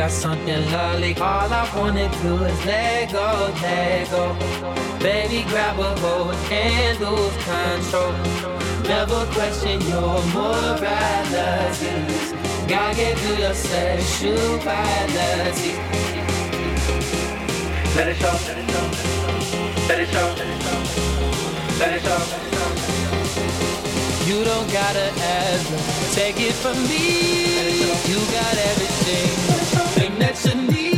got something lovely. All I wanna do is let go, let go. Baby, grab a hold and lose control. Never question your morality. God gave you your sexuality. Let it show, let it show, let it show, let it show. You don't gotta ever take it from me. You got everything. Shanice.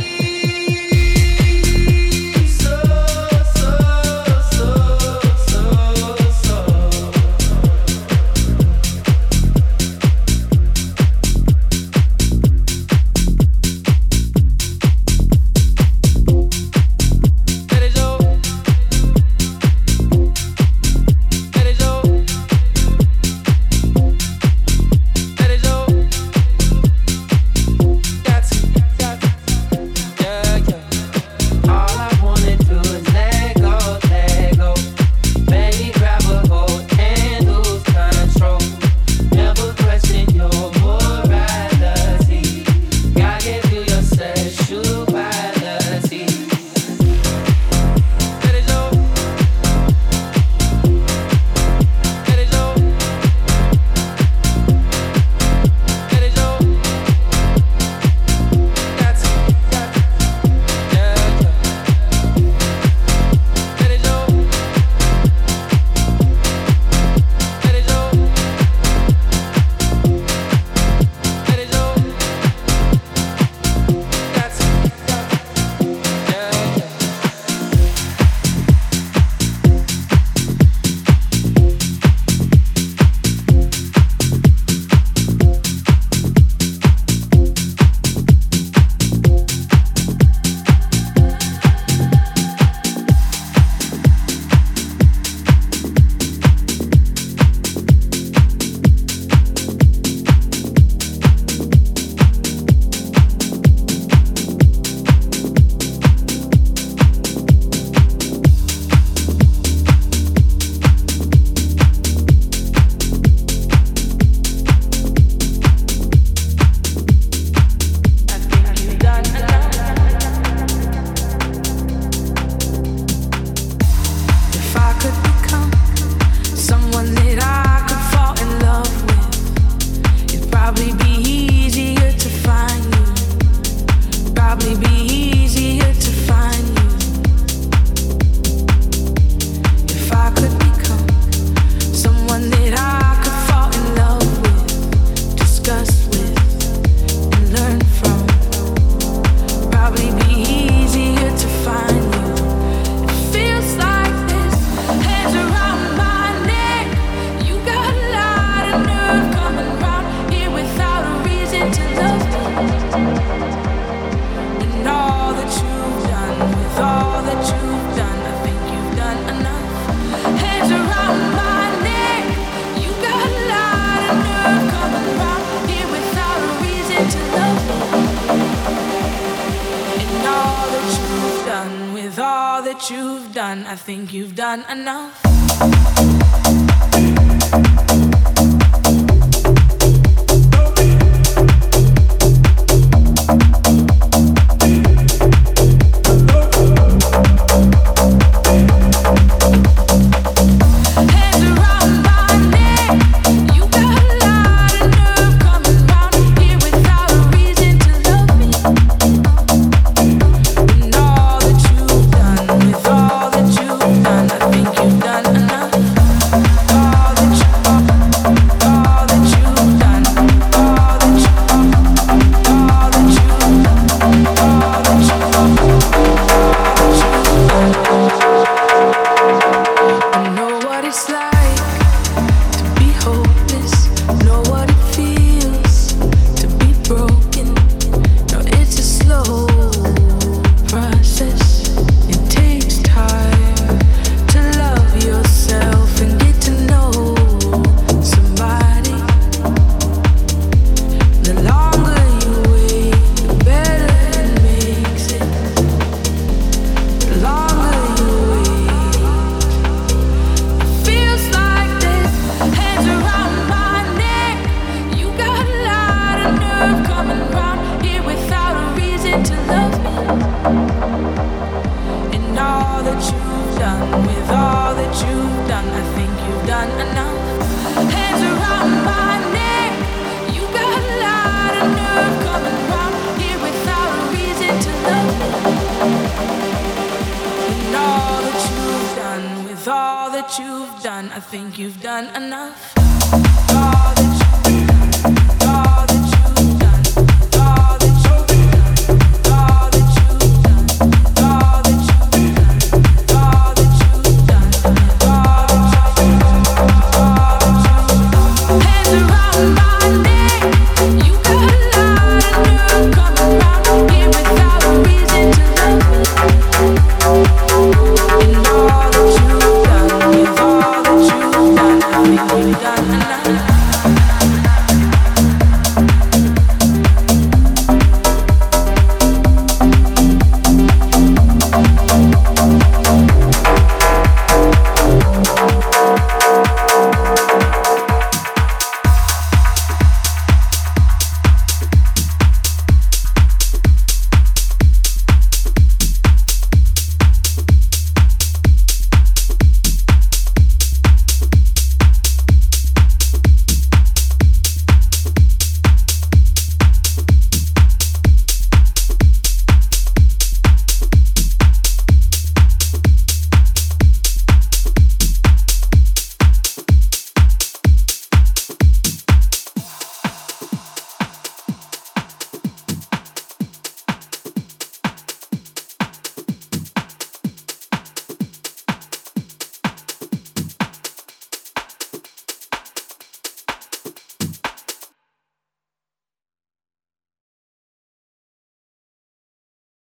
Think you've done enough.